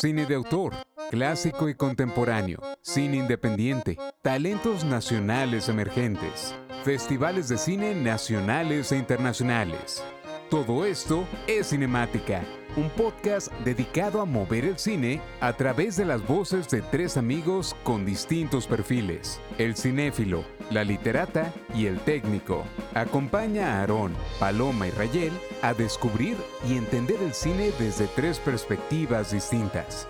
cine de autor, clásico y contemporáneo, cine independiente, talentos nacionales emergentes, festivales de cine nacionales e internacionales. Todo esto es Cinemática, un podcast dedicado a mover el cine a través de las voces de tres amigos con distintos perfiles, el cinéfilo, la literata y el técnico. Acompaña a Aarón, Paloma y Rayel a descubrir y entender el cine desde tres perspectivas distintas.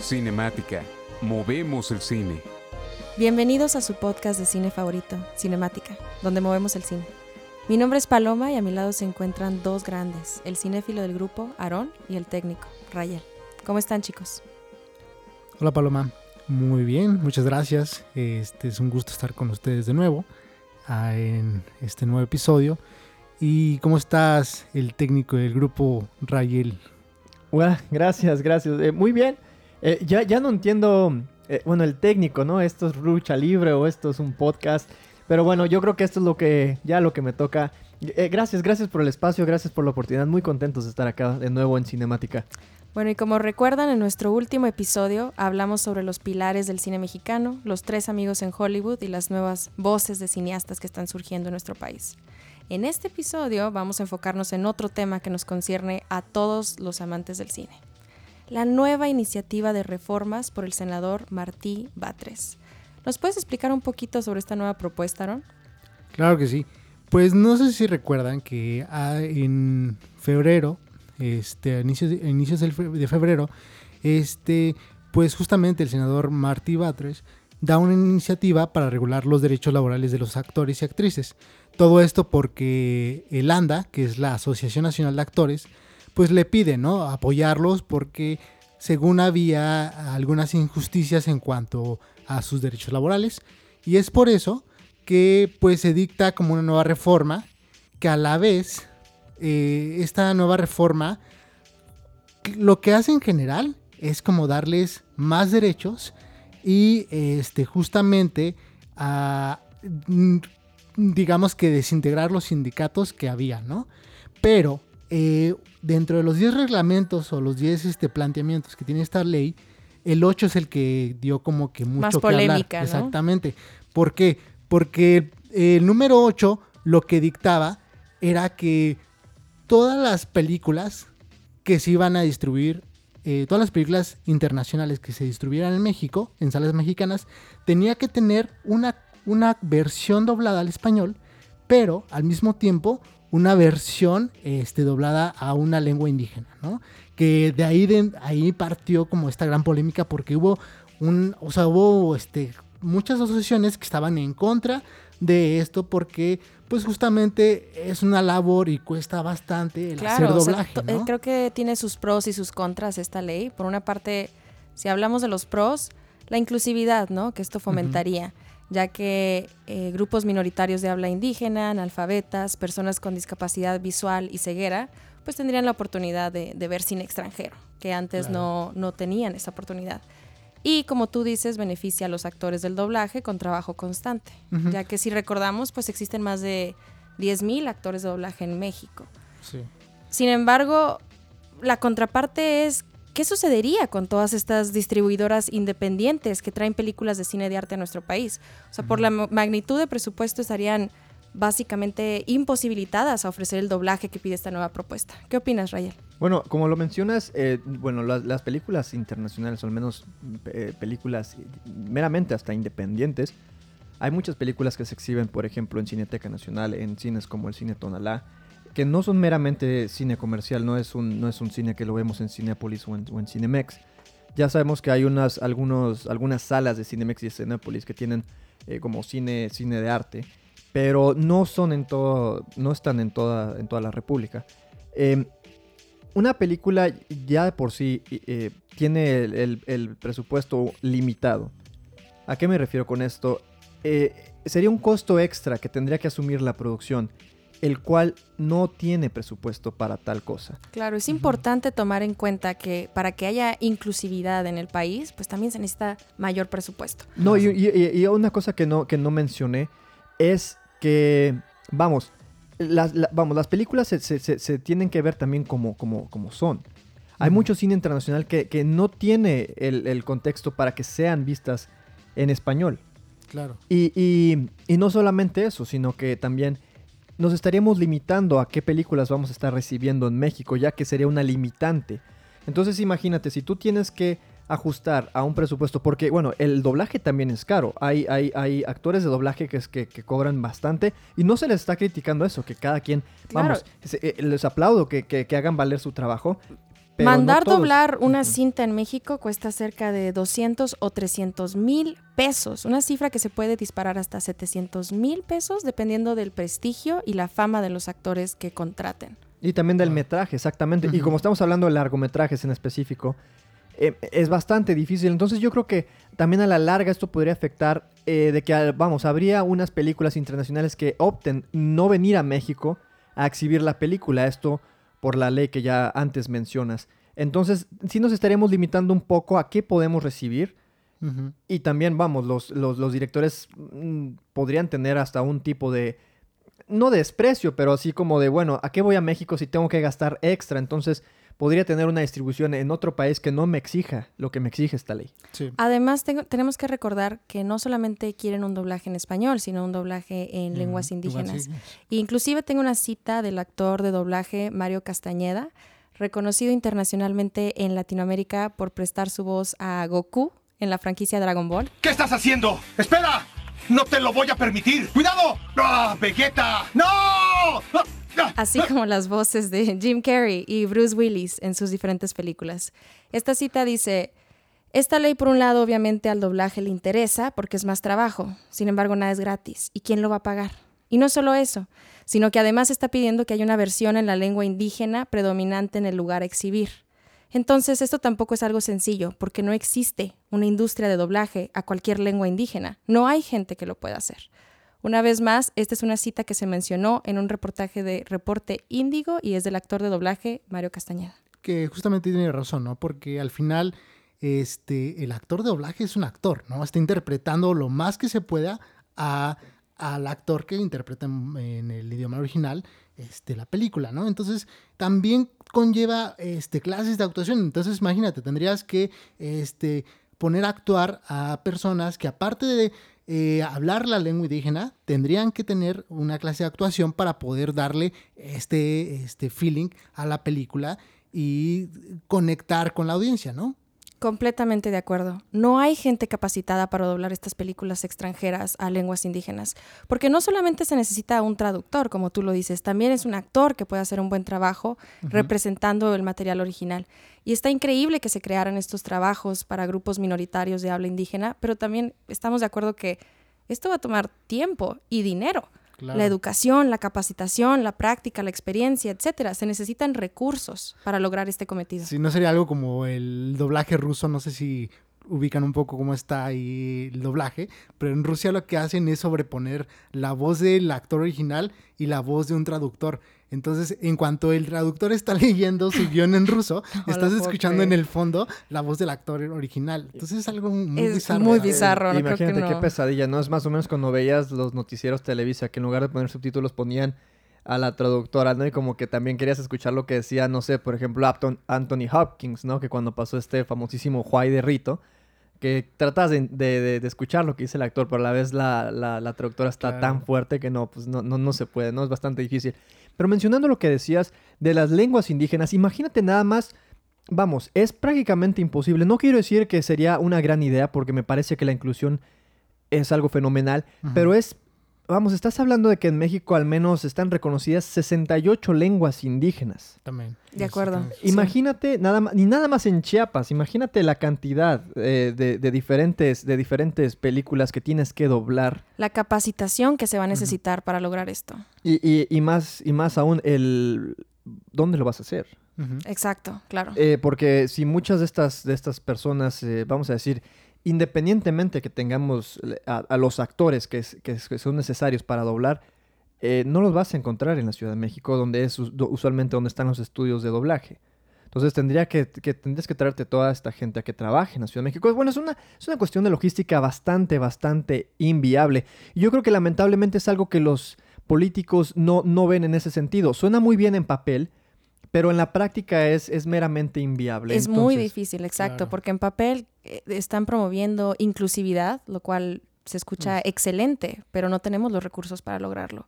Cinemática, movemos el cine. Bienvenidos a su podcast de cine favorito, Cinemática, donde movemos el cine. Mi nombre es Paloma y a mi lado se encuentran dos grandes, el cinéfilo del grupo, Aarón, y el técnico, Rayel. ¿Cómo están chicos? Hola Paloma, muy bien, muchas gracias. Este es un gusto estar con ustedes de nuevo ah, en este nuevo episodio. ¿Y cómo estás, el técnico del grupo, Rayel? Bueno, gracias, gracias. Eh, muy bien. Eh, ya, ya no entiendo, eh, bueno, el técnico, ¿no? Esto es lucha libre o esto es un podcast. Pero bueno, yo creo que esto es lo que, ya lo que me toca. Eh, gracias, gracias por el espacio, gracias por la oportunidad. Muy contentos de estar acá de nuevo en Cinemática. Bueno, y como recuerdan, en nuestro último episodio hablamos sobre los pilares del cine mexicano, los tres amigos en Hollywood y las nuevas voces de cineastas que están surgiendo en nuestro país. En este episodio vamos a enfocarnos en otro tema que nos concierne a todos los amantes del cine. La nueva iniciativa de reformas por el senador Martí Batres. ¿Nos puedes explicar un poquito sobre esta nueva propuesta, Aaron? Claro que sí. Pues no sé si recuerdan que ah, en febrero, este, a inicios, de, febrero, este, pues justamente el senador Martí Batres da una iniciativa para regular los derechos laborales de los actores y actrices. Todo esto porque el ANDA, que es la Asociación Nacional de Actores, pues le pide, ¿no? Apoyarlos porque según había algunas injusticias en cuanto a sus derechos laborales. Y es por eso que pues se dicta como una nueva reforma que a la vez eh, esta nueva reforma lo que hace en general es como darles más derechos y este justamente a digamos que desintegrar los sindicatos que había, ¿no? Pero eh, dentro de los 10 reglamentos o los 10 este, planteamientos que tiene esta ley, el 8 es el que dio como que mucho Más polémica, ¿no? Exactamente. ¿Por qué? Porque el número 8 lo que dictaba era que todas las películas que se iban a distribuir, eh, todas las películas internacionales que se distribuyeran en México, en salas mexicanas, tenía que tener una, una versión doblada al español, pero al mismo tiempo una versión este, doblada a una lengua indígena, ¿no? que de ahí, de ahí partió como esta gran polémica porque hubo un, o sea, hubo este, muchas asociaciones que estaban en contra de esto porque pues justamente es una labor y cuesta bastante el hacer doblaje. Eh, creo que tiene sus pros y sus contras esta ley. Por una parte, si hablamos de los pros, la inclusividad, ¿no? Que esto fomentaría, ya que eh, grupos minoritarios de habla indígena, analfabetas, personas con discapacidad visual y ceguera, pues tendrían la oportunidad de, ver cine extranjero, que antes no, no tenían esa oportunidad. Y como tú dices, beneficia a los actores del doblaje con trabajo constante, ya que si recordamos, pues existen más de 10.000 actores de doblaje en México. Sí. Sin embargo, la contraparte es, ¿qué sucedería con todas estas distribuidoras independientes que traen películas de cine de arte a nuestro país? O sea, por la magnitud de presupuesto estarían básicamente imposibilitadas a ofrecer el doblaje que pide esta nueva propuesta. ¿Qué opinas, Rayel? Bueno, como lo mencionas, eh, bueno, las, películas internacionales, o al menos eh, películas meramente hasta independientes, hay muchas películas que se exhiben, por ejemplo, en Cineteca Nacional, en cines como el Cine Tonalá, que no son meramente cine comercial, no es un, no es un cine que lo vemos en Cinepolis o en, Cinemex. Ya sabemos que hay unas, algunos, algunas salas de Cinemex y Cinepolis que tienen eh, como cine, cine de arte pero no son en todo, no están en toda, en toda la República. Em, una película ya de por sí eh, tiene el, presupuesto limitado. ¿A qué me refiero con esto? Eh, sería un costo extra que tendría que asumir la producción, el cual no tiene presupuesto para tal cosa. Claro, es importante tomar en cuenta que para que haya inclusividad en el país, pues también se necesita mayor presupuesto. No, y, una cosa que no, que no mencioné es que, vamos, las, vamos, las películas se, tienen que ver también como, como, como son. Hay mucho cine internacional que, que no tiene el, el contexto para que sean vistas en español. Claro. Y, y- y no solamente eso, sino que también nos estaríamos limitando a qué películas vamos a estar recibiendo en México, ya que sería una limitante. Entonces imagínate, si tú tienes que ajustar a un presupuesto, porque bueno, el doblaje también es caro. Hay, hay, hay actores de doblaje que, es- que, que cobran bastante y no se les está criticando eso, que cada quien, Claro. vamos, eh, les aplaudo que- que hagan valer su trabajo. Pero Mandar doblar una cinta en México cuesta cerca de 200 o 300 mil pesos, una cifra que se puede disparar hasta 700 mil pesos dependiendo del prestigio y la fama de los actores que contraten. Y también del metraje, exactamente. Y como estamos hablando de largometrajes en específico, eh, es bastante difícil. Entonces yo creo que también a la larga esto podría afectar eh, de que, vamos, habría unas películas internacionales que opten no venir a México a exhibir la película. Esto por la ley que ya antes mencionas. Entonces sí nos estaríamos limitando un poco a qué podemos recibir. Y también, vamos, los, los, los directores mm, podrían tener hasta un tipo de, no de desprecio, pero así como de, bueno, ¿a qué voy a México si tengo que gastar extra? Entonces podría tener una distribución en otro país que no me exija lo que me exige esta ley. Sí. Además, tengo- tenemos que recordar que no solamente quieren un doblaje en español, sino un doblaje en lenguas indígenas. indígenas. Inclusive tengo una cita del actor de doblaje Mario Castañeda, reconocido internacionalmente en Latinoamérica por prestar su voz a Goku en la franquicia Dragon Ball. ¿Qué estás haciendo? ¡Espera! ¡No te lo voy a permitir! ¡Cuidado! ¡Ah, Vegeta! ¡No! ¡Ah! Así como las voces de Jim Carrey y Bruce Willis en sus diferentes películas. Esta cita dice, esta ley por un lado obviamente al doblaje le interesa porque es más trabajo, sin embargo nada es gratis. ¿Y quién lo va a pagar? Y no solo eso, sino que además está pidiendo que haya una versión en la lengua indígena predominante en el lugar a exhibir. Entonces esto tampoco es algo sencillo, porque no existe una industria de doblaje a cualquier lengua indígena. No hay gente que lo pueda hacer. Una vez más, esta es una cita que se mencionó en un reportaje de Reporte Índigo y es del actor de doblaje Mario Castañeda. que justamente tiene razón, ¿no? Porque al final, este, el actor de doblaje es un actor, ¿no? Está interpretando lo más que se pueda a, al actor que interpreta en, el idioma original este, la película, ¿no? Entonces, también conlleva este, clases de actuación. Entonces, imagínate, tendrías que este, poner a actuar a personas que aparte de eh, hablar la lengua indígena, tendrían que tener una clase de actuación para poder darle este, este feeling a la película y conectar con la audiencia, ¿no? Completamente de acuerdo. No hay gente capacitada para doblar estas películas extranjeras a lenguas indígenas, porque no solamente se necesita un traductor, como tú lo dices, también es un actor que puede hacer un buen trabajo representando el material original. Y está increíble que se crearan estos trabajos para grupos minoritarios de habla indígena, pero también estamos de acuerdo que esto va a tomar tiempo y dinero. Claro. La educación, la capacitación, la práctica, la experiencia, etcétera. Se necesitan recursos para lograr este cometido. Si no sería algo como el doblaje ruso, no sé si ubican un poco cómo está ahí el doblaje, pero en Rusia lo que hacen es sobreponer la voz del actor original y la voz de un traductor. Entonces, en cuanto el traductor está leyendo su guion en ruso, estás escuchando creer. en el fondo la voz del actor original. Entonces es algo muy Es bizarro. muy bizarro. no creo que Imagínate qué no. pesadilla, ¿no? Es más o menos cuando veías los noticieros Televisa, que en lugar de poner subtítulos ponían a la traductora, ¿no? Y como que también querías escuchar lo que decía, no sé, por ejemplo, Apton- Anthony Hopkins, ¿no? Que cuando pasó este famosísimo Juay de Rito, que tratas de, de- de- de escuchar lo que dice el actor, pero a la vez la, la- la traductora está Claro. tan fuerte que no, pues no, no, no se puede, ¿no? Es bastante difícil. Pero mencionando lo que decías de las lenguas indígenas, imagínate nada más Vamos, es prácticamente imposible. No quiero decir que sería una gran idea porque me parece que la inclusión es algo fenomenal, pero es, vamos, estás hablando de que en México al menos están reconocidas 68 lenguas indígenas. También. De acuerdo. Sí. Imagínate, nada más, ni nada más en Chiapas, imagínate la cantidad eh, de, de diferentes, de diferentes películas que tienes que doblar. La capacitación que se va a necesitar para lograr esto. Y, y- y más, y más aún, el ¿dónde lo vas a hacer? Exacto, claro. Eh, porque si muchas de estas, de estas personas, eh, vamos a decir, independientemente que tengamos a, a los actores que, es- que es- que son necesarios para doblar, eh, no los vas a encontrar en la Ciudad de México, donde es usualmente donde están los estudios de doblaje. Entonces tendría que, que- tendrías que traerte toda esta gente a que trabaje en la Ciudad de México. Bueno, es una, es una cuestión de logística bastante, bastante inviable. Y yo creo que lamentablemente es algo que los políticos no, no ven en ese sentido. Suena muy bien en papel, pero en la práctica es, es meramente inviable. Es muy difícil, exacto, claro. porque en papel eh, están promoviendo inclusividad, lo cual se escucha excelente, pero no tenemos los recursos para lograrlo.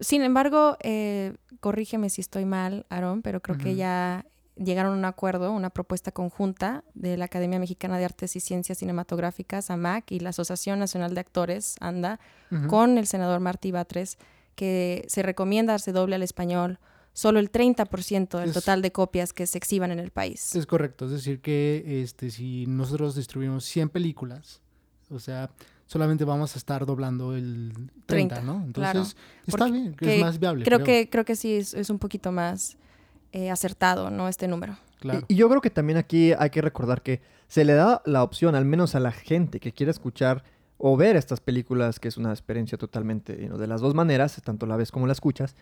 Sin embargo, eh, corrígeme si estoy mal, Aaron, pero creo que ya llegaron a un acuerdo, una propuesta conjunta de la Academia Mexicana de Artes y Ciencias Cinematográficas, AMAC, y la Asociación Nacional de Actores, ANDA, con el senador Martí Batres, que se recomienda darse doble al español solo el 30% del Es- total de copias que se exhiban en el país. Es correcto, es decir que este si nosotros distribuimos 100 películas, o sea, solamente vamos a estar doblando el 30, 30, ¿no? claro. Entonces, está Porque bien, que es más viable. Creo, que, creo que sí es, es un poquito más eh, acertado, ¿no? Este número. Claro. Y, y yo creo que también aquí hay que recordar que se le da la opción, al menos a la gente que quiere escuchar o ver estas películas, que es una experiencia totalmente you know, de las dos maneras, tanto la ves como la escuchas,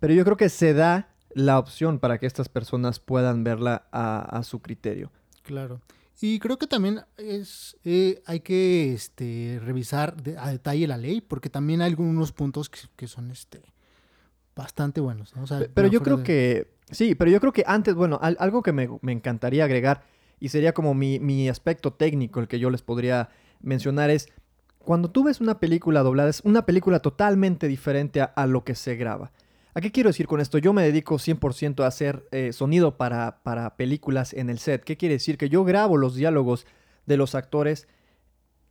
pero yo creo que se da la opción para que estas personas puedan verla a, a su criterio. Claro. Y creo que también es eh, hay que este, revisar de- a detalle la ley, porque también hay algunos puntos que, que son este bastante buenos. ¿no? O sea, Pe- Pero yo creo de- que, sí, pero yo creo que antes, bueno, al- algo que me, me encantaría agregar y sería como mi, mi aspecto técnico, el que yo les podría mencionar es, cuando tú ves una película doblada, es una película totalmente diferente a, a lo que se graba. ¿A qué quiero decir con esto? Yo me dedico 100% a hacer eh, sonido para, para películas en el set. ¿Qué quiere decir? Que yo grabo los diálogos de los actores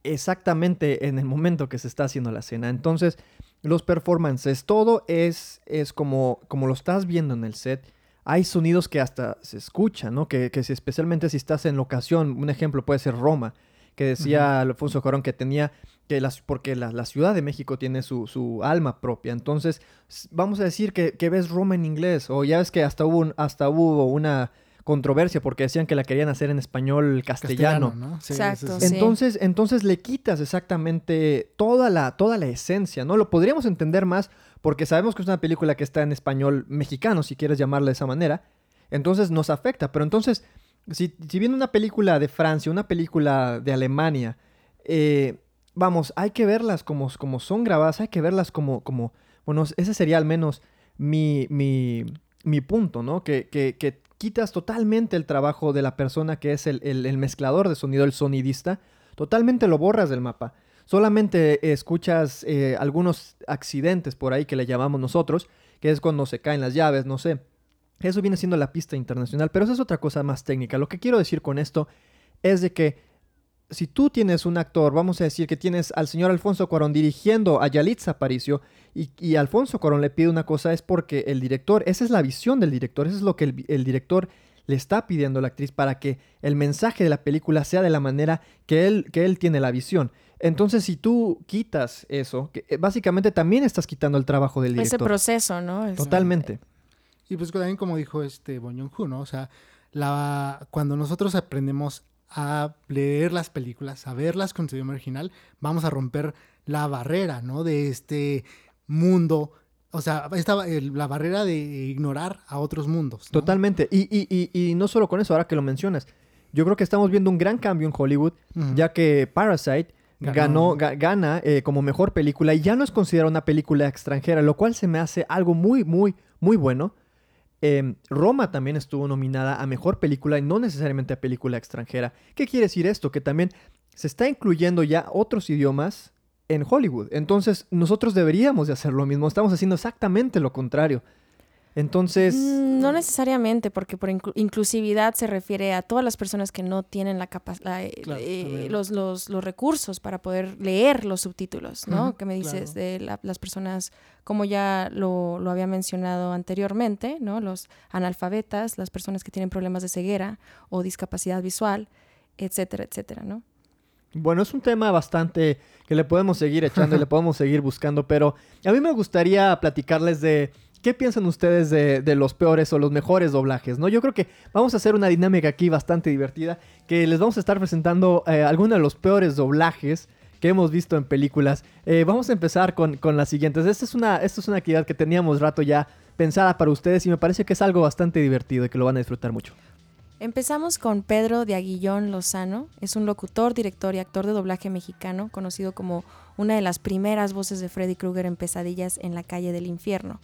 exactamente en el momento que se está haciendo la escena. Entonces, los performances, todo es, es como, como lo estás viendo en el set. Hay sonidos que hasta se escuchan, ¿no? Que, que especialmente si estás en locación, un ejemplo puede ser Roma, que decía Alfonso Cuarón que tenía, que las, porque la, la Ciudad de México tiene su, su alma propia. Entonces, vamos a decir que, que ves Roma en inglés, o ya ves que hasta hubo, un- hasta hubo una controversia porque decían que la querían hacer en español castellano. ¿no? Sí, Exacto, sí. Entonces, entonces le quitas exactamente toda la, toda la esencia, ¿no? Lo podríamos entender más porque sabemos que es una película que está en español mexicano, si quieres llamarla de esa manera. Entonces nos afecta. Pero entonces, si, si viene una película de Francia, una película de Alemania, eh, vamos, hay que verlas como, como son grabadas, hay que verlas como, como, bueno, ese sería al menos mi, mi, mi punto, ¿no? Que, que, que quitas totalmente el trabajo de la persona que es el, el- mezclador de sonido, el sonidista, totalmente lo borras del mapa. Solamente escuchas eh, algunos accidentes por ahí que le llamamos nosotros, que es cuando se caen las llaves, no sé. Eso viene siendo la pista internacional, pero eso es otra cosa más técnica. Lo que quiero decir con esto es de que si tú tienes un actor, vamos a decir que tienes al señor Alfonso Cuarón dirigiendo a Yalitza Aparicio y, y Alfonso Cuarón le pide una cosa, es porque el director, esa es la visión del director, eso es lo que el, el director le está pidiendo a la actriz para que el mensaje de la película sea de la manera que él, que él tiene la visión. Entonces, si tú quitas eso, que eh, básicamente también estás quitando el trabajo del Ese director. proceso, ¿no? Es- Totalmente. Y pues también como dijo este Joon-ho, ¿no? O sea, la, cuando nosotros aprendemos a leer las películas, a verlas con su idioma original, vamos a romper la barrera, ¿no? De este mundo, o sea, esta, el- la barrera de ignorar a otros mundos. ¿no? Totalmente. Y, y, y, y no solo con eso, ahora que lo mencionas, yo creo que estamos viendo un gran cambio en Hollywood, ya que Parasite Ganó. ganó, ga- gana eh, como mejor película y ya no es considerada una película extranjera, lo cual se me hace algo muy, muy, muy bueno. Em, Roma también estuvo nominada a mejor película y no necesariamente a película extranjera. ¿Qué quiere decir esto? Que también se está incluyendo ya otros idiomas en Hollywood. Entonces, nosotros deberíamos de hacer lo mismo. Estamos haciendo exactamente lo contrario. Entonces, Mm, No necesariamente, porque por inclu- inclusividad se refiere a todas las personas que no tienen la capacidad, Claro, también. los, los, los recursos para poder leer los subtítulos, ¿no? Que me dices claro. de la- las personas, como ya lo, lo había mencionado anteriormente, ¿no? Los analfabetas, las personas que tienen problemas de ceguera o discapacidad visual, etcétera, etcétera, ¿no? Bueno, es un tema bastante que le podemos seguir echando y le podemos seguir buscando, pero a mí me gustaría platicarles de qué piensan ustedes de, los peores o los mejores doblajes, ¿no? Yo creo que vamos a hacer una dinámica aquí bastante divertida, que les vamos a estar presentando eh, algunos de los peores doblajes que hemos visto en películas. Eh, vamos a empezar con, con las siguientes. Esta es, una, esta es una actividad que teníamos rato ya pensada para ustedes y me parece que es algo bastante divertido y que lo van a disfrutar mucho. Empezamos con Pedro de Aguillón Lozano. Es un locutor, director y actor de doblaje mexicano, conocido como una de las primeras voces de Freddy Krueger en Pesadillas en la calle del infierno.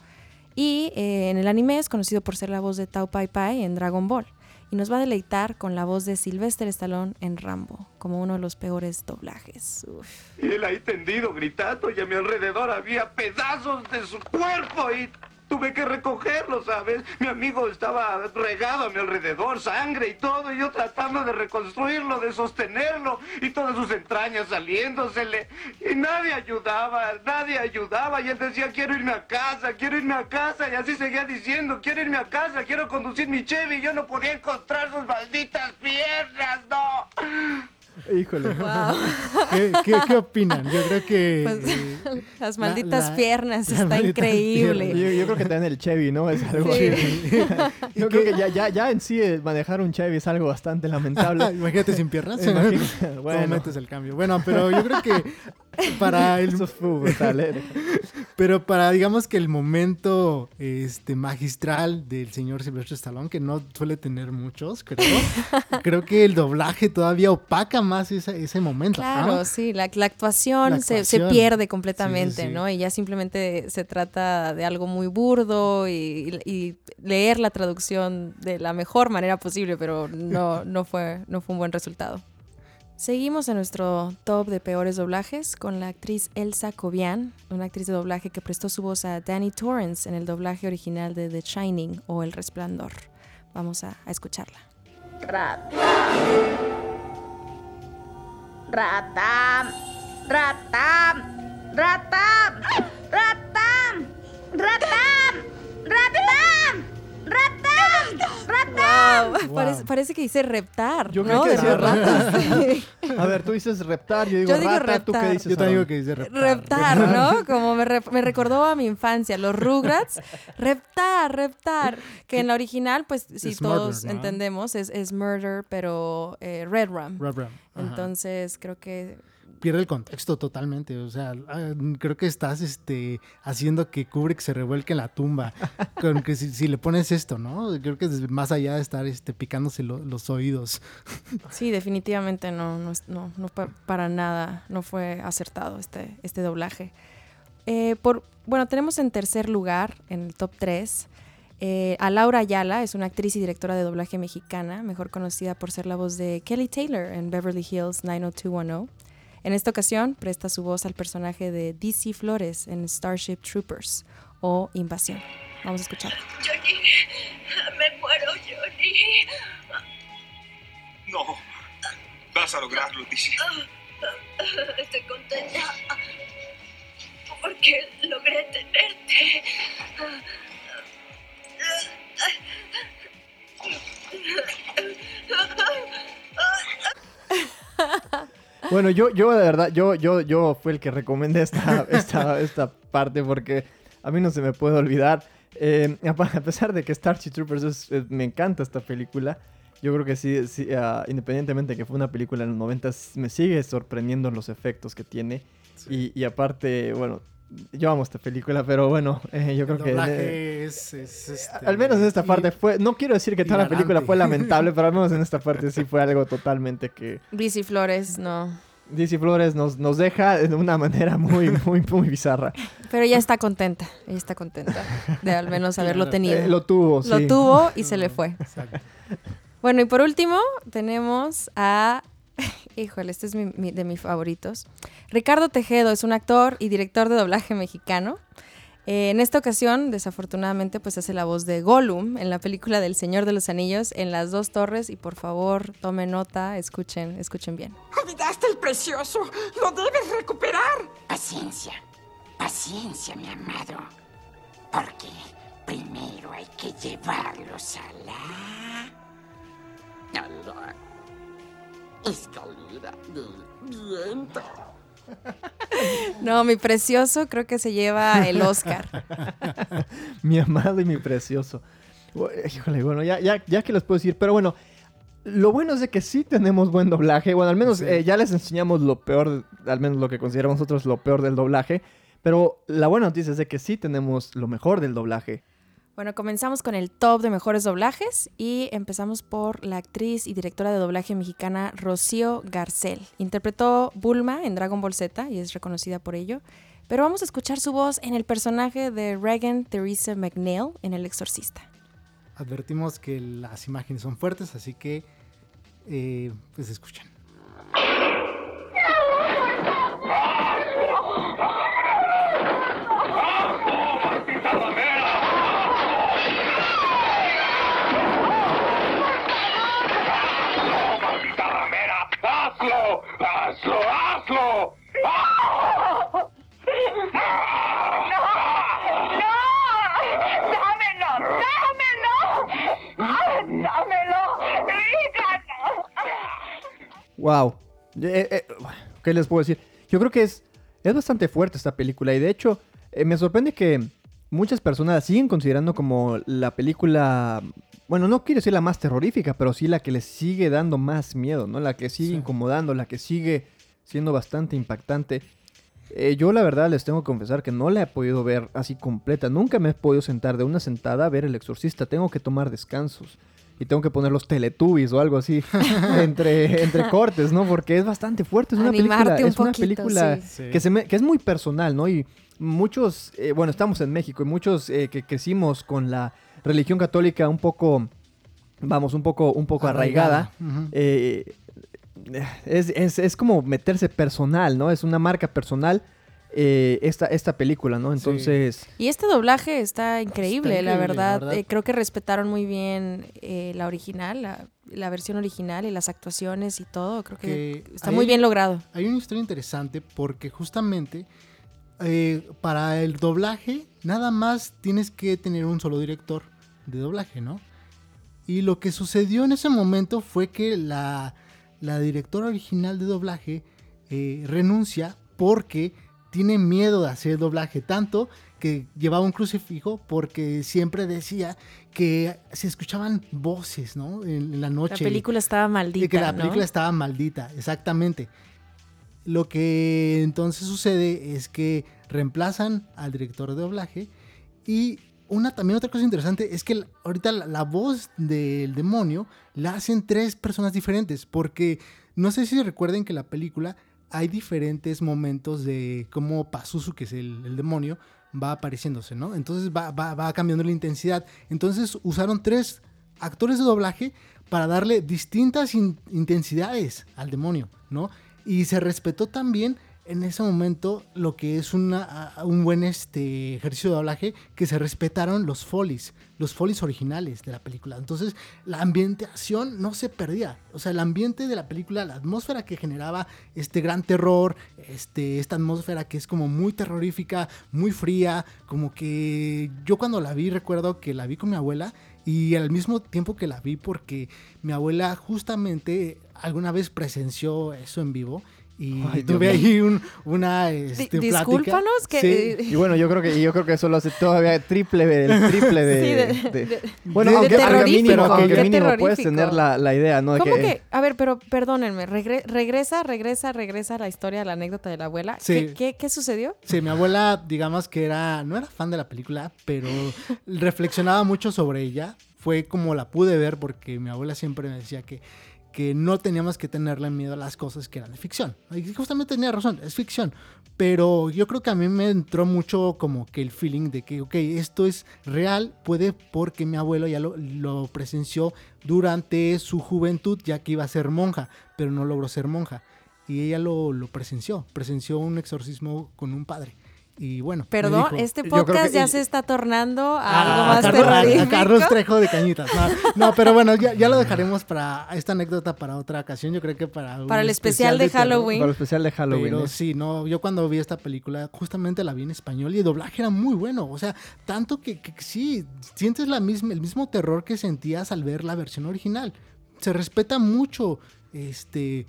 Y eh, en el anime es conocido por ser la voz de Tao Pai Pai en Dragon Ball. Y nos va a deleitar con la voz de Sylvester Stallone en Rambo, como uno de los peores doblajes. Uf. Y él ahí tendido gritando y a mi alrededor había pedazos de su cuerpo y tuve que recogerlo, ¿sabes? Mi amigo estaba regado a mi alrededor, sangre y todo, y yo tratando de reconstruirlo, de sostenerlo y todas sus entrañas saliéndosele. Y nadie ayudaba, nadie ayudaba. Y él decía, quiero irme a casa, quiero irme a casa. Y así seguía diciendo, quiero irme a casa, quiero conducir mi Chevy. Y yo no podía encontrar sus malditas piernas, no. Híjole. Wow. ¿Qué, qué, qué opinan? Yo creo que... Pues, eh, Las la- malditas la- piernas, las está malditas increíble. Yo, yo creo que también el Chevy, ¿no? Es algo Sí. Yo creo que ya, ya, ya en sí eh, manejar un Chevy es algo bastante lamentable. Imagínate sin piernas. Imagínate, ¿Cómo bueno. metes el cambio? Bueno, pero yo creo que para el ¿eh? Pero para, digamos que el momento este, magistral del señor Silvestre Stallone, que no suele tener muchos, creo, creo que el doblaje todavía opaca más esa- ese momento. Claro, ¿no? sí, la, la actuación, La se- pierde completamente, Sí, sí, sí. ¿no? Y ya simplemente se trata de algo muy burdo y, y leer la traducción de la mejor manera posible, pero no, no, fue, no fue un buen resultado. Seguimos en nuestro top de peores doblajes con la actriz Elsa Cobian, una actriz de doblaje que prestó su voz a Danny Torrance en el doblaje original de The Shining o El Resplandor. Vamos a, escucharla. Rata. Rata. Rata. Rata. Rata. Rata. Rata. Rata. Rata. Wow, Parece, parece que dice reptar, Yo ¿no? creí que ratas. Sí. A ver, tú dices reptar, yo digo Yo digo rata, ¿tú qué reptar. dices? Yo también digo que dice reptar. Reptar, ¿no? Como me, re- me recordó a mi infancia, los Rugrats. Reptar, reptar. Que en la original, pues si Es todos murder, ¿no? entendemos, es, es murder, pero eh, red rum. Rub, rub. Ajá. Entonces creo que Pierde el contexto totalmente. O sea, ah, creo que estás este, haciendo que Kubrick se revuelque en la tumba. Con que si, si le pones esto, ¿no? Creo que es más allá de estar este, picándose lo- los oídos. sí, definitivamente no, no, no, no pa- para nada, no fue acertado este, este doblaje. Eh, por, bueno, tenemos en tercer lugar, en el top 3, eh, a Laura Ayala, es una actriz y directora de doblaje mexicana, mejor conocida por ser la voz de Kelly Taylor en Beverly Hills 90210. En esta ocasión presta su voz al personaje de DC Flores en Starship Troopers o Invasión. Vamos a escucharla. Johnny, me muero, Johnny. No. Vas a lograrlo, DC. Estoy contenta porque logré tenerte. Bueno, yo, yo de verdad, yo, yo, yo fui el que recomendé esta, esta, esta parte porque a mí no se me puede olvidar. Eh, a pesar de que Starship Troopers es- me encanta esta película, yo creo que sí, sí, ah, independientemente de que fue una película en los 90, me sigue sorprendiendo los efectos que tiene. Y, y aparte, bueno, yo amo esta película, pero bueno, eh, yo creo El que... es, es, este, Al menos en esta parte fue, no quiero decir que toda la película fue lamentable, pero al menos en esta parte sí fue algo totalmente que DC Flores, no. DC Flores nos, nos deja de una manera muy, muy, muy bizarra. Pero ella está contenta, ella está contenta de al menos haberlo tenido. Eh, lo tuvo, sí. Lo tuvo y se le fue. Exacto. Bueno, y por último, tenemos a. Híjole, este es de mis favoritos. Ricardo Tejedo es un actor y director de doblaje mexicano. Eh, en esta ocasión, desafortunadamente, pues hace la voz de Gollum en la película del Señor de los Anillos en Las Dos Torres. Y por favor, tomen nota, escuchen, escuchen bien. Olvidaste el precioso. Lo debes recuperar. Paciencia, paciencia, mi amado. Porque primero hay que llevarlos a la... a escalera del viento. No, mi precioso creo que se lleva el Oscar. Mi amado y mi precioso. Híjole, bueno, ya, ya, ya que les puedo decir, pero bueno, lo bueno es de que sí tenemos buen doblaje. Bueno, al menos Sí. eh, ya les enseñamos lo peor, al menos lo que consideramos nosotros lo peor del doblaje. Pero la buena noticia es de que sí tenemos lo mejor del doblaje. Bueno, comenzamos con el top de mejores doblajes y empezamos por la actriz y directora de doblaje mexicana Rocío Garcel. Interpretó Bulma en Dragon Ball Z y es reconocida por ello. Pero vamos a escuchar su voz en el personaje de Regan Theresa McNeil en El Exorcista. Advertimos que las imágenes son fuertes, así que eh, pues escuchen. Wow. Eh, eh, ¿Qué les puedo decir? Yo creo que es, es bastante fuerte esta película y de hecho eh, me sorprende que muchas personas la siguen considerando como la película, bueno, no quiero decir la más terrorífica, pero sí la que les sigue dando más miedo, ¿no? La que sigue Sí. incomodando, la que sigue siendo bastante impactante. Eh, yo la verdad les tengo que confesar que no la he podido ver así completa. Nunca me he podido sentar de una sentada a ver El Exorcista. Tengo que tomar descansos. Y tengo que poner los Teletubbies o algo así entre, entre cortes, ¿no? Porque es bastante fuerte. Es una Animarte película, un es una película sí. Que, se me- que es muy personal, ¿no? Y muchos, eh, bueno, estamos en México y muchos eh, que crecimos con la religión católica un poco, vamos, un poco, un poco arraigada. Eh, es, es- es como meterse personal, ¿no? Es una marca personal eh, esta, esta película, ¿no? Entonces, Y este doblaje está increíble, Está la, verdad. la verdad. Eh, creo que respetaron muy bien eh, la original, la, la versión original y las actuaciones y todo. Creo que, Que está hay- muy bien logrado. Hay una historia interesante porque justamente eh, para el doblaje nada más tienes que tener un solo director de doblaje, ¿no? Y lo que sucedió en ese momento fue que la, la directora original de doblaje eh, renuncia porque tiene miedo de hacer doblaje, tanto que llevaba un crucifijo porque siempre decía que se escuchaban voces, ¿no? En, en la La noche. película estaba maldita. Y que la ¿no? película estaba maldita, exactamente. Lo que entonces sucede es que reemplazan al director de doblaje y una también otra cosa interesante es que la- ahorita la, la voz del demonio la hacen tres personas diferentes porque no sé si recuerden que la película hay diferentes momentos de cómo Pazuzu, que es el, demonio, va apareciéndose, ¿no? Entonces va, cambiando la intensidad. Entonces usaron tres actores de doblaje para darle distintas in- intensidades al demonio, ¿no? Y se respetó también en ese momento lo que es un buen este, ejercicio de doblaje, que se respetaron los folies, los folies originales de la película. Entonces la ambientación no se perdía. O sea, el ambiente de la película, la atmósfera que generaba este gran terror, este, esta atmósfera que es como muy terrorífica, muy fría, como que yo cuando la vi recuerdo que la vi con mi abuela y al mismo tiempo que la vi porque mi abuela justamente alguna vez presenció eso en vivo y Ay, tuve ahí un- una este, plática. discúlpanos que- Sí. y bueno, yo creo que y yo creo que eso lo hace todavía triple el triple de, Sí, de- de- de- bueno, de aunque, mínimo, aunque mínimo puedes tener la, la idea, ¿no? De ¿Cómo que, que? A ver, pero perdónenme, regre- regresa, regresa, regresa la historia, la anécdota de la abuela. Sí. ¿Qué, qué, qué sucedió? Sí, mi abuela, digamos que era, no era fan de la película, pero reflexionaba mucho sobre ella. Fue como la pude ver porque mi abuela siempre me decía que, que no teníamos que tenerle miedo a las cosas que eran de ficción. Y justamente tenía razón, es ficción. Pero yo creo que a mí me entró mucho como que el feeling de que, ok, esto es real, puede porque mi abuelo ya lo, presenció durante su juventud, ya que iba a ser monja, pero no logró ser monja. Y ella lo presenció, presenció un exorcismo con un padre. Y bueno, Perdón, dijo- este podcast ya se está tornando a Ah, algo más Carlos- a-. Carlos Trejo de Cañitas. No, no, pero bueno, ya, ya lo dejaremos para esta anécdota para otra ocasión. Yo creo que para Para el especial de terror. Halloween. para el especial de Halloween. Pero ¿eh? sí, no, yo cuando vi esta película justamente la vi en español y el doblaje era muy bueno, o sea, tanto que, que sí, sientes la misma, el mismo terror que sentías al ver la versión original. Se respeta mucho este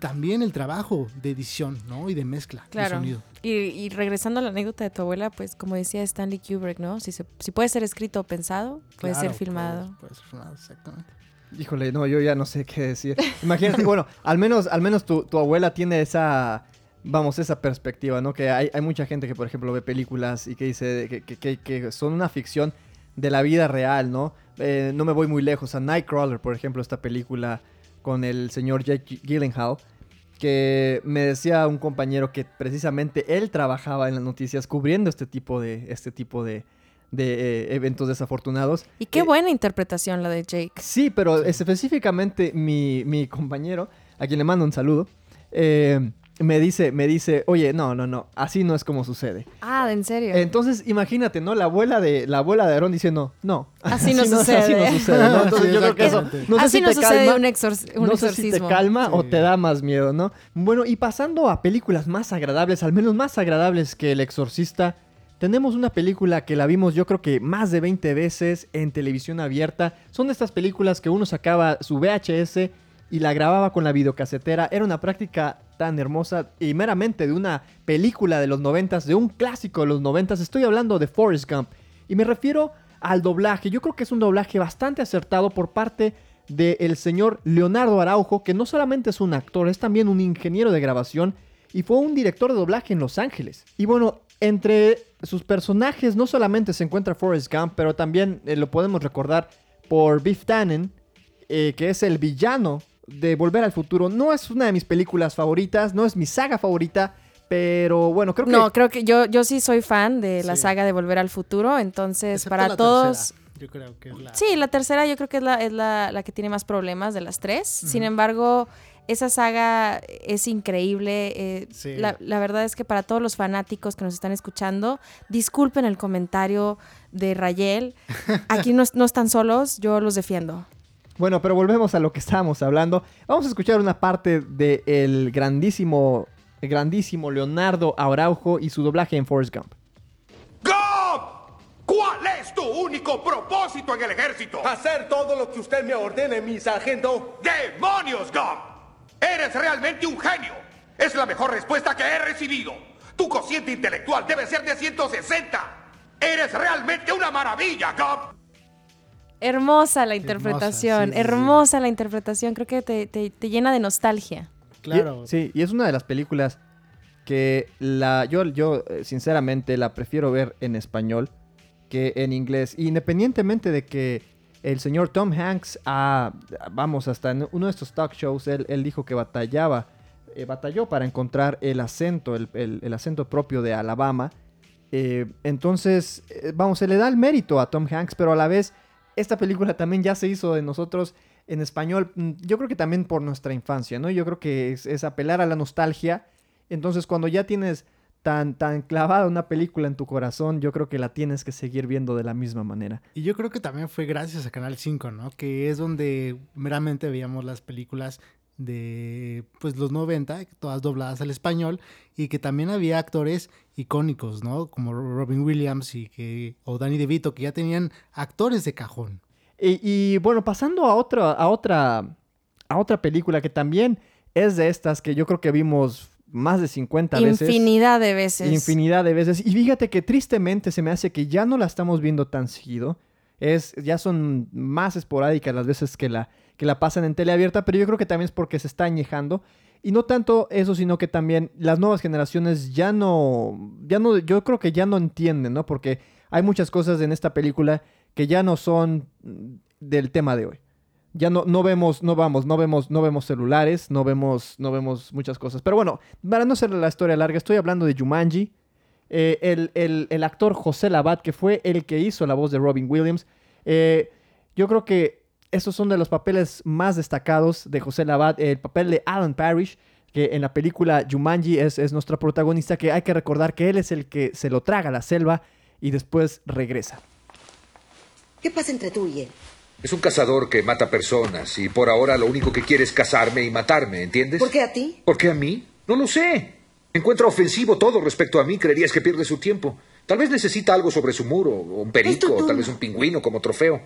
también el trabajo de edición, ¿no? Y de mezcla de Claro. sonido. Y, y regresando a la anécdota de tu abuela, pues como decía Stanley Kubrick, ¿no? Si, se, si puede ser escrito o pensado, puede Claro, ser filmado. Puede, puede ser filmado, exactamente. Híjole, no, yo ya no sé qué decir. Imagínate, bueno, al menos, al menos tu, tu abuela tiene esa, vamos, esa perspectiva, ¿no? Que hay, hay mucha gente que, por ejemplo, ve películas y que dice que, que- que- que son una ficción de la vida real, ¿no? Eh, no me voy muy lejos. A Nightcrawler, por ejemplo, esta película con el señor Jake Gyllenhaal. que me decía un compañero que precisamente él trabajaba en las noticias cubriendo este tipo de, este tipo de, de eh, eventos desafortunados. Y qué buena interpretación la de Jake. Sí, pero específicamente mi, mi compañero, a quien le mando un saludo, eh, me dice, me dice, oye, no, no, no, así no es como sucede. Ah, ¿en serio? Entonces, imagínate, ¿no? La abuela de la abuela de Aarón diciendo, no. Así no sucede. Así no sucede, ¿no? Entonces Sí, yo creo que eso, exactamente. no sé Así si no te sucede calma, un, no sé exorcismo. si te calma o te da más miedo, ¿no? Bueno, y pasando a películas más agradables, al menos más agradables que El Exorcista, tenemos una película que la vimos yo creo que más de 20 veces en televisión abierta. Son de estas películas que uno sacaba su VHS y la grababa con la videocasetera. Era una práctica tan hermosa y meramente de una película de los 90, de un clásico de los 90. Estoy hablando de Forrest Gump. Y me refiero al doblaje. Yo creo que es un doblaje bastante acertado por parte del señor Leonardo Araujo, que no solamente es un actor, es también un ingeniero de grabación y fue un director de doblaje en Los Ángeles. Y bueno, entre sus personajes no solamente se encuentra Forrest Gump, pero también eh, lo podemos recordar por Biff Tannen, eh, que es el villano de Volver al Futuro. No es una de mis películas favoritas, no es mi saga favorita, pero bueno, creo que... No, creo que yo, yo sí soy fan de la Sí. saga de Volver al Futuro, entonces Excepto para la todos... tercera, yo creo que es la... Sí, la tercera yo creo que es la, es la, la que tiene más problemas de las tres. Sin embargo, esa saga es increíble. eh, Sí. la, la verdad es que para todos los fanáticos que nos están escuchando, disculpen el comentario de Rayel. Aquí no, no están solos, yo los defiendo. Bueno, pero volvemos a lo que estábamos hablando. Vamos a escuchar una parte del grandísimo, el grandísimo Leonardo Araujo y su doblaje en Forrest Gump. ¡Gump! ¿Cuál es tu único propósito en el ejército? Hacer todo lo que usted me ordene, mi sargento. ¡Demonios, Gump! Eres realmente un genio. Es la mejor respuesta que he recibido. Tu cociente intelectual debe ser de 160. Eres realmente una maravilla, Gump. Hermosa la interpretación, sí, sí, sí. hermosa la interpretación. Creo que te, te- te llena de nostalgia. Claro. Y- sí, y es una de las películas que la, yo, yo eh, sinceramente la prefiero ver en español que en inglés. Independientemente de que el señor Tom Hanks, ah, vamos, hasta en uno de estos talk shows, él, él dijo que batallaba, eh, batalló para encontrar el acento, el, el- el acento propio de Alabama. Eh, entonces, eh, vamos, se le da el mérito a Tom Hanks, pero a la vez, esta película también ya se hizo de nosotros en español. mm, Yo creo que también por nuestra infancia, ¿no? Yo creo que es, apelar a la nostalgia. Entonces, cuando ya tienes tan, tan clavada una película en tu corazón, yo creo que la tienes que seguir viendo de la misma manera. Y yo creo que también fue gracias a Canal 5, ¿no? Que es donde meramente veíamos las películas de pues los 90, todas dobladas al español y que también había actores icónicos, ¿no? Como Robin Williams y que o Danny DeVito que ya tenían actores de cajón. Y, y, bueno, pasando a otra, a otra, a otra película que también es de estas que yo creo que vimos más de 50 veces. Infinidad de veces. Infinidad de veces. Y fíjate que tristemente se me hace que ya no la estamos viendo tan seguido. Es, ya son más esporádicas las veces que la, que la pasan en tele abierta, pero yo creo que también es porque se está añejando. Y no tanto eso, sino que también las nuevas generaciones ya no, ya no, yo creo que ya no entienden, ¿no? Porque hay muchas cosas en esta película que ya no son mm, del tema de hoy. Ya no, no vemos, no vamos, no vemos, no vemos celulares, no vemos, no vemos muchas cosas. Pero bueno, para no hacer la historia larga, estoy hablando de Jumanji. Eh, el, el- el actor José Labat, que fue el que hizo la voz de Robin Williams. eh, yo creo que esos son de los papeles más destacados de José Labat. El papel de Alan Parrish, que en la película Jumanji es, es nuestro protagonista, que hay que recordar que él es el que se lo traga a la selva y después regresa. ¿Qué pasa entre tú y él? Es un cazador que mata personas y por ahora lo único que quiere es cazarme y matarme, ¿entiendes? ¿Por qué a ti? ¿Por qué a mí? No lo sé. Encuentra ofensivo todo respecto a mí, creerías que pierde su tiempo. Tal vez necesita algo sobre su muro, o un perico, o tal vez un pingüino como trofeo.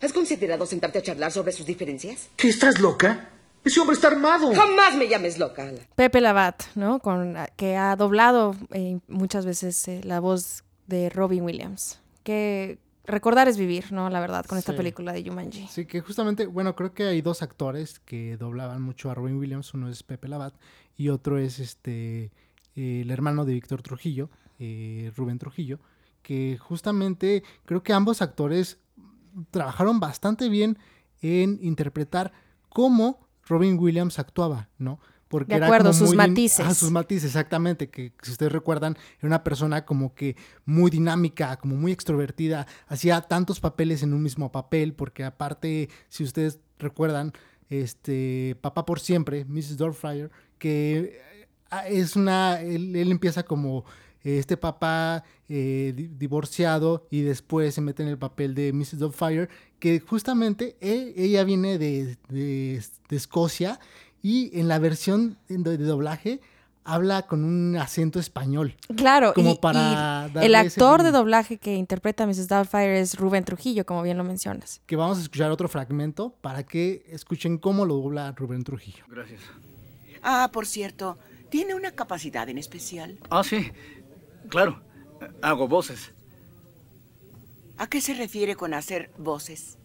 ¿Has considerado sentarte a charlar sobre sus diferencias? ¿Qué estás loca? Ese hombre está armado. Jamás me llames loca, Ala. Pepe Labat, ¿no? Con, que ha doblado eh, muchas veces eh, la voz de Robin Williams. Que recordar es vivir, ¿no? La verdad, con esta Sí. película de Jumanji. Sí, que justamente, bueno, creo que hay dos actores que doblaban mucho a Robin Williams. Uno es Pepe Labat y otro es este eh, el hermano de Víctor Trujillo, eh, Rubén Trujillo, que justamente creo que ambos actores trabajaron bastante bien en interpretar cómo Robin Williams actuaba, ¿no? Porque De era acuerdo, como sus muy matices. Ah, sus matices, exactamente. Que si ustedes recuerdan, era una persona como que muy dinámica, como muy extrovertida. Hacía tantos papeles en un mismo papel, porque aparte, si ustedes recuerdan, este Papá por siempre, Mrs. Doubtfire, que eh, es una. Él, él empieza como este papá eh, di- divorciado y después se mete en el papel de Mrs. Doubtfire, que justamente él- ella viene de, de- de Escocia y en la versión de, de doblaje habla con un acento español. Claro, como y, para y el ese actor de doblaje que interpreta a Mrs. Doubtfire es Rubén Trujillo, como bien lo mencionas. Que vamos a escuchar otro fragmento para que escuchen cómo lo dobla Rubén Trujillo. Gracias. Ah, por cierto, ¿tiene una capacidad en especial? Ah, sí. Claro. Hago voces. ¿A qué se refiere con hacer voces?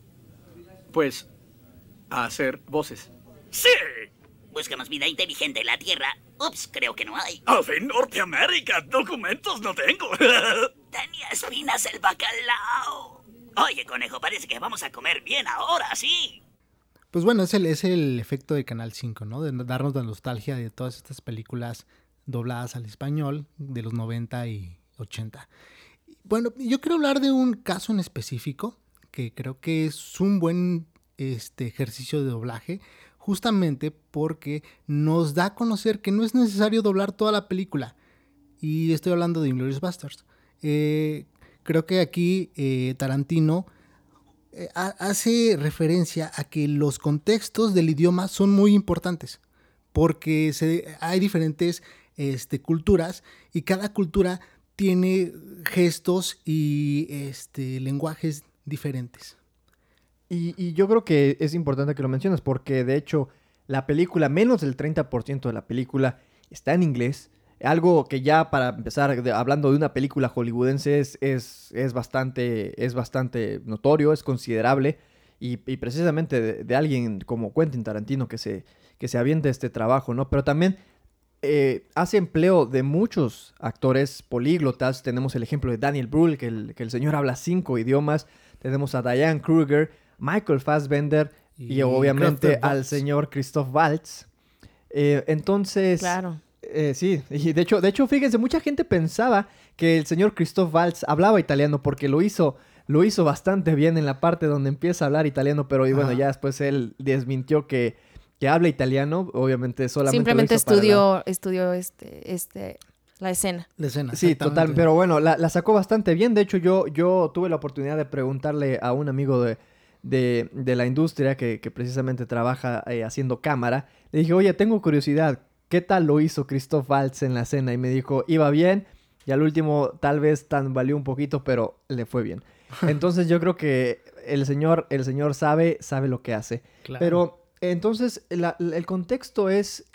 Pues, a hacer voces. ¡Sí! Buscamos vida inteligente en la Tierra. Ups, creo que no hay. ¡Ah, en Norteamérica! ¡Documentos no tengo! Tenía espinas el bacalao. Oye, conejo, parece que vamos a comer bien ahora, ¿sí? Pues bueno, es el, es el efecto de Canal 5, ¿no? De darnos la nostalgia de todas estas películas dobladas al español de los 90 y 80. Bueno, yo quiero hablar de un caso en específico que creo que es un buen este, ejercicio de doblaje, justamente porque nos da a conocer que no es necesario doblar toda la película. Y estoy hablando de Inglourious Basterds. Eh, creo que aquí eh, Tarantino eh, ha- hace referencia a que los contextos del idioma son muy importantes, porque hay diferentes este, culturas y cada cultura tiene gestos y este, lenguajes diferentes. Y, yo creo que es importante que lo menciones porque de hecho la película, menos del 30% de la película está en inglés. Algo que ya para empezar hablando de una película hollywoodense es, es, es bastante, es bastante notorio, es considerable. Y, precisamente de, de alguien como Quentin Tarantino que se, que se avienta este trabajo, ¿no? Pero también eh, hace empleo de muchos actores políglotas. Tenemos el ejemplo de Daniel Brühl, que el, que el señor habla cinco idiomas. Tenemos a Diane Kruger, Michael Fassbender y, Y obviamente Christoph al Waltz. señor Christoph Waltz. Eh, entonces, Claro. eh, sí, y de hecho, de hecho, fíjense, mucha gente pensaba que el señor Christoph Waltz hablaba italiano porque lo hizo, lo hizo bastante bien en la parte donde empieza a hablar italiano, pero y bueno, Ajá. ya después él desmintió que, que habla italiano, obviamente solamente Simplemente para la- estudió, estudió este, este, la escena. La escena. Sí, total, pero bueno, la, la sacó bastante bien. De hecho, yo, yo tuve la oportunidad de preguntarle a un amigo de, de, de la industria que, que precisamente trabaja eh, haciendo cámara. Le dije, oye, tengo curiosidad, ¿qué tal lo hizo Christoph Waltz en la escena? Y me dijo, iba bien. Y al último, tal vez tambaleó un poquito, pero le fue bien. Entonces yo creo que el señor, el señor sabe, sabe lo que hace. Claro. Pero entonces el contexto es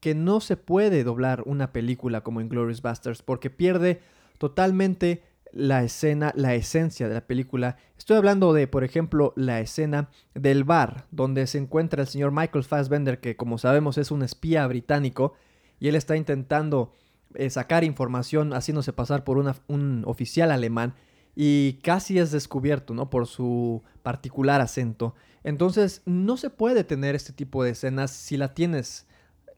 que no se puede doblar una película como Inglourious Basterds porque pierde totalmente la escena, la esencia de la película. Estoy hablando de, por ejemplo, la escena del bar donde se encuentra el señor Michael Fassbender, que como sabemos es un espía británico, y él está intentando eh, sacar información haciéndose pasar por un oficial alemán y casi es descubierto, ¿no? Por su particular acento. Entonces, no se puede tener este tipo de escenas si la tienes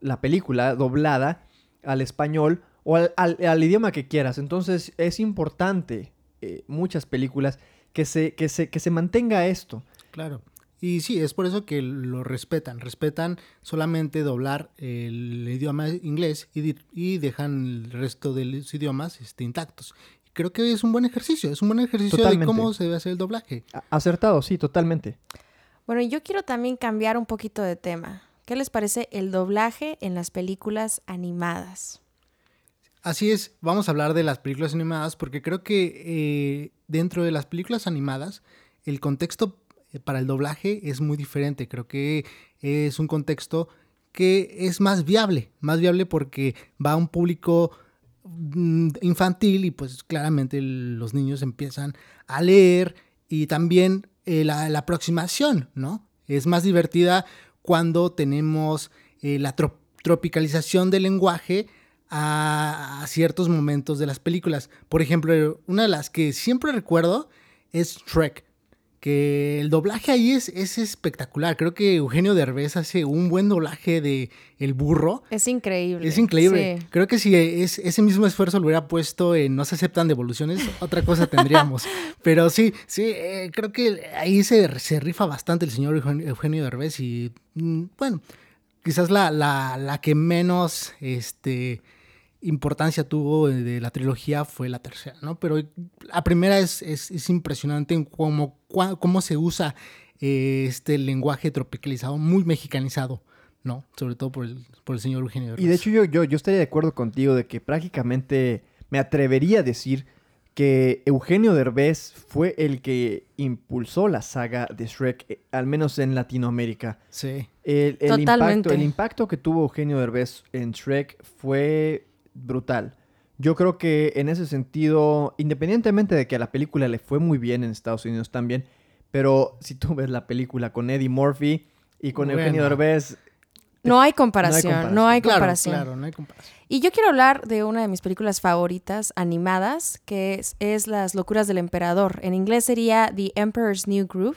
la película doblada al español o al, al- idioma que quieras. Entonces, es importante, eh, muchas películas, que se, que, se, que se mantenga esto. Claro. Y sí, es por eso que lo respetan. Respetan solamente doblar el idioma inglés y, y dejan el resto de los idiomas este, intactos. Creo que es un buen ejercicio. Es un buen ejercicio Totalmente. de cómo se debe hacer el doblaje. A- Acertado, sí, totalmente. Bueno, y yo quiero también cambiar un poquito de tema. ¿Qué les parece el doblaje en las películas animadas? Así es, vamos a hablar de las películas animadas porque creo que eh, dentro de las películas animadas el contexto eh, para el doblaje es muy diferente. Creo que es un contexto que es más viable, más viable porque va a un público infantil y pues claramente los niños empiezan a leer y también eh, la, aproximación, ¿no? Es más divertida cuando tenemos eh, la tro- tropicalización del lenguaje a, a ciertos momentos de las películas. Por ejemplo, una de las que siempre recuerdo es Shrek, que el doblaje ahí es, es espectacular. Creo que Eugenio Derbez hace un buen doblaje de El Burro. Es increíble. Es increíble. Sí. Creo que si es, ese mismo esfuerzo lo hubiera puesto en No se aceptan devoluciones, otra cosa tendríamos. Pero sí, sí, eh, creo que ahí se, se rifa bastante el señor Eugenio- Eugenio Derbez y, mm, bueno, quizás la, la, la que menos este, importancia tuvo de la trilogía fue la tercera, ¿no? Pero la primera es, es, es impresionante en cómo, cómo se usa eh, este lenguaje tropicalizado, muy mexicanizado, ¿no? Sobre todo por el, por el señor Eugenio Derbez. Y de hecho yo, yo, yo estaría de acuerdo contigo de que prácticamente me atrevería a decir que Eugenio Derbez fue el que impulsó la saga de Shrek, eh, al menos en Latinoamérica. Sí. El, el impacto, Totalmente. el impacto que tuvo Eugenio Derbez en Shrek fue brutal. Yo creo que en ese sentido, independientemente de que a la película le fue muy bien en Estados Unidos también, pero si tú ves la película con Eddie Murphy y con Bueno. Eugenio Derbez, No hay comparación, no hay Claro, comparación. claro, no hay comparación. Y yo quiero hablar de una de mis películas favoritas animadas, que es, es Las locuras del emperador. En inglés sería The Emperor's New Groove.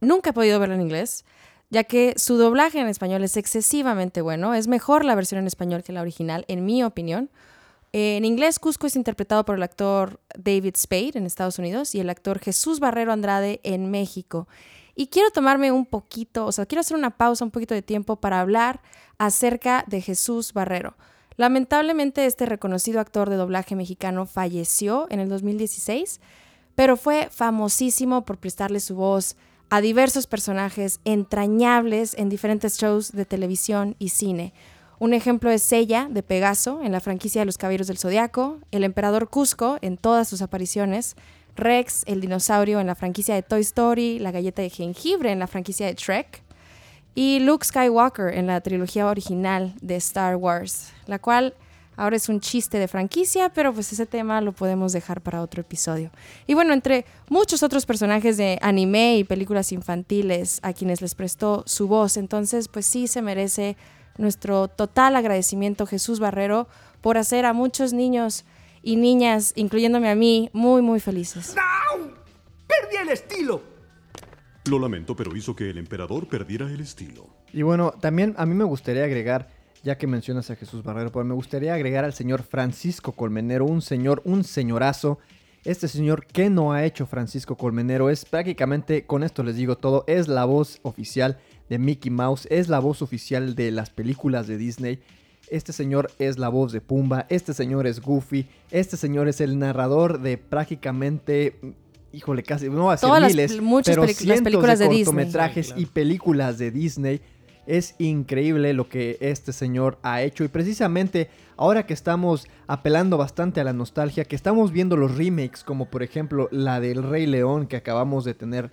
Nunca he podido verla en inglés, ya que su doblaje en español es excesivamente bueno. Es mejor la versión en español que la original, en mi opinión. Eh, En inglés, Cusco es interpretado por el actor David Spade en Estados Unidos y el actor Jesús Barrero Andrade en México. Y quiero tomarme un poquito, o sea, quiero hacer una pausa, un poquito de tiempo para hablar acerca de Jesús Barrero. Lamentablemente, este reconocido actor de doblaje mexicano falleció en el 2016, pero fue famosísimo por prestarle su voz a diversos personajes entrañables en diferentes shows de televisión y cine. Un ejemplo es Sella de Pegaso en la franquicia de Los Caballeros del Zodiaco, el Emperador Cusco en todas sus apariciones, Rex, el dinosaurio en la franquicia de Toy Story, la galleta de jengibre en la franquicia de Trek, y Luke Skywalker en la trilogía original de Star Wars, la cual ahora es un chiste de franquicia, pero pues ese tema lo podemos dejar para otro episodio. Y bueno, entre muchos otros personajes de anime y películas infantiles a quienes les prestó su voz, entonces pues sí se merece nuestro total agradecimiento Jesús Barrero por hacer a muchos niños y niñas, incluyéndome a mí, muy muy felices. ¡Perdí el estilo! Lo lamento, pero hizo que el emperador perdiera el estilo. Y bueno, también a mí me gustaría agregar, ya que mencionas a Jesús Barrero, pues me gustaría agregar al señor Francisco Colmenero, un señor, un señorazo. Este señor, ¿qué no ha hecho Francisco Colmenero? Es prácticamente, con esto les digo todo, es la voz oficial de Mickey Mouse, es la voz oficial de las películas de Disney. Este señor es la voz de Pumba, este señor es Goofy, este señor es el narrador de prácticamente, híjole, casi, no va a ser Todas las miles, muchas pero las películas de Disney. cortometrajes y películas de Disney. Es increíble lo que este señor ha hecho y precisamente ahora que estamos apelando bastante a la nostalgia, que estamos viendo los remakes como por ejemplo la del Rey León que acabamos de tener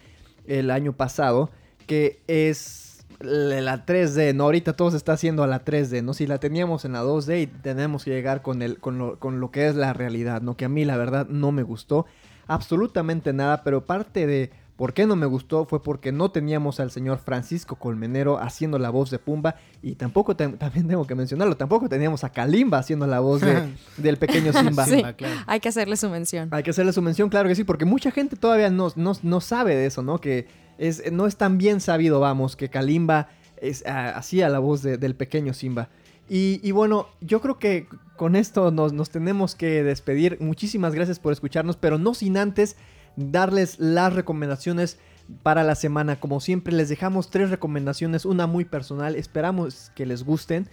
el año pasado, que es la la 3D, ¿no? Ahorita todo se está haciendo a la 3D, ¿no? Si la teníamos en la 2D y tenemos que llegar con, el, lo, con lo que es la realidad, ¿no? Que a mí la verdad no me gustó absolutamente nada, pero parte de por qué no me gustó fue porque no teníamos al señor Francisco Colmenero haciendo la voz de Pumba y tampoco, te- también tengo que mencionarlo, tampoco teníamos a Kalimba haciendo la voz de- del pequeño Simba. Sí, hay que hacerle su mención. Hay que hacerle su mención, claro que sí, porque mucha gente todavía no, no, no sabe de eso, ¿no? Que es, no es tan bien sabido, vamos, que Kalimba es, ah, hacía la voz de- del pequeño Simba. Y, y bueno, yo creo que con esto nos, nos tenemos que despedir. Muchísimas gracias por escucharnos, pero no sin antes darles las recomendaciones para la semana. Como siempre, les dejamos tres recomendaciones, una muy personal. Esperamos que les gusten.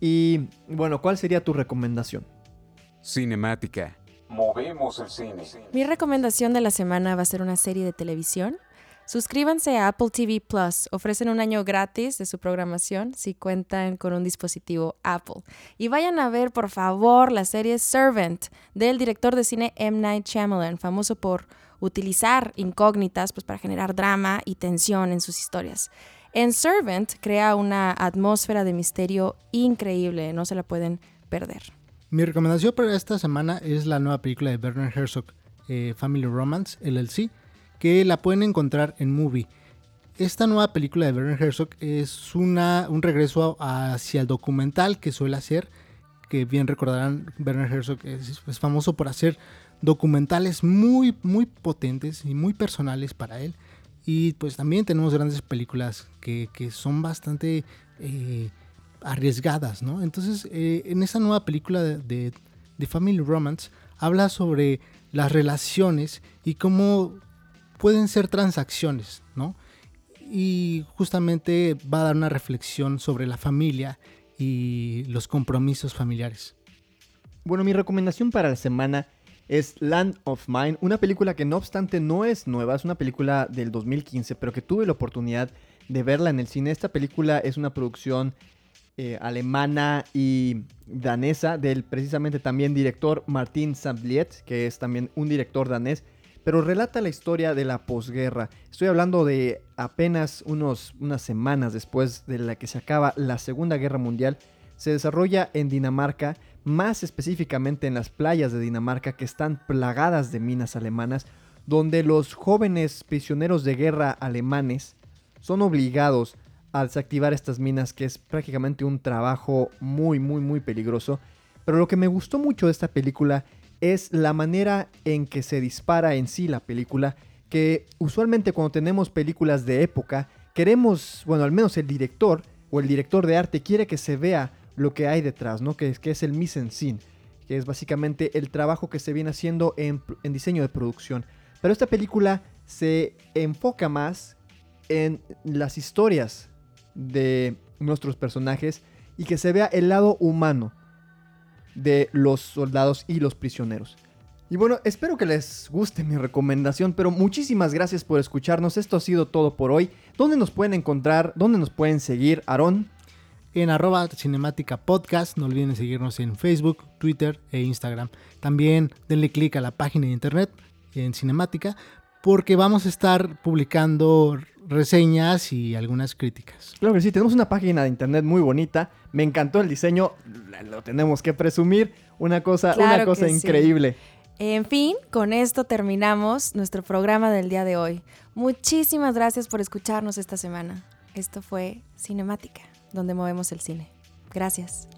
Y bueno, ¿cuál sería tu recomendación? Cinemática. Movemos el cine. Mi recomendación de la semana va a ser una serie de televisión. Suscríbanse a Apple TV Plus. Ofrecen un año gratis de su programación si cuentan con un dispositivo Apple. Y vayan a ver, por favor, la serie Servant del director de cine M. Night Shyamalan, famoso por utilizar incógnitas pues, para generar drama y tensión en sus historias. En Servant crea una atmósfera de misterio increíble, no se la pueden perder. Mi recomendación para esta semana es la nueva película de Werner Herzog, eh, Family Romance, LLC, que la pueden encontrar en Movie. Esta nueva película de Werner Herzog es una, un regreso hacia el documental que suele hacer, que bien recordarán, Werner Herzog es, es famoso por hacer documentales muy, muy potentes y muy personales para él. Y pues también tenemos grandes películas que, que son bastante eh, arriesgadas, ¿no? Entonces, eh, en esa nueva película de, de, de Family Romance habla sobre las relaciones y cómo pueden ser transacciones, ¿no? Y justamente va a dar una reflexión sobre la familia y los compromisos familiares. Bueno, mi recomendación para la semana es Land of Mine, una película que no obstante no es nueva, es una película del 2015, pero que tuve la oportunidad de verla en el cine. Esta película es una producción eh, alemana y danesa del precisamente también director Martin Sambliet, que es también un director danés, pero relata la historia de la posguerra. Estoy hablando de apenas unos, unas semanas después de la que se acaba la Segunda Guerra Mundial. Se desarrolla en Dinamarca, más específicamente en las playas de Dinamarca que están plagadas de minas alemanas, donde los jóvenes prisioneros de guerra alemanes son obligados a desactivar estas minas, que es prácticamente un trabajo muy, muy, muy peligroso. Pero lo que me gustó mucho de esta película es la manera en que se dispara en sí la película, que usualmente cuando tenemos películas de época, queremos, bueno, al menos el director o el director de arte quiere que se vea lo que hay detrás, ¿no? Que es, que es el mise en scene, que es básicamente el trabajo que se viene haciendo en, en diseño de producción. Pero esta película se enfoca más en las historias de nuestros personajes y que se vea el lado humano de los soldados y los prisioneros. Y bueno, espero que les guste mi recomendación, pero muchísimas gracias por escucharnos. Esto ha sido todo por hoy. ¿Dónde nos pueden encontrar? ¿Dónde nos pueden seguir, Aarón? En arroba cinemática podcast, no olviden seguirnos en Facebook, Twitter e Instagram. También denle clic a la página de internet en cinemática porque vamos a estar publicando reseñas y algunas críticas. Claro que sí, tenemos una página de internet muy bonita. Me encantó el diseño, lo tenemos que presumir. Una cosa, Claro una cosa sí. increíble. En fin, con esto terminamos nuestro programa del día de hoy. Muchísimas gracias por escucharnos esta semana. Esto fue Cinemática, donde movemos el cine. Gracias.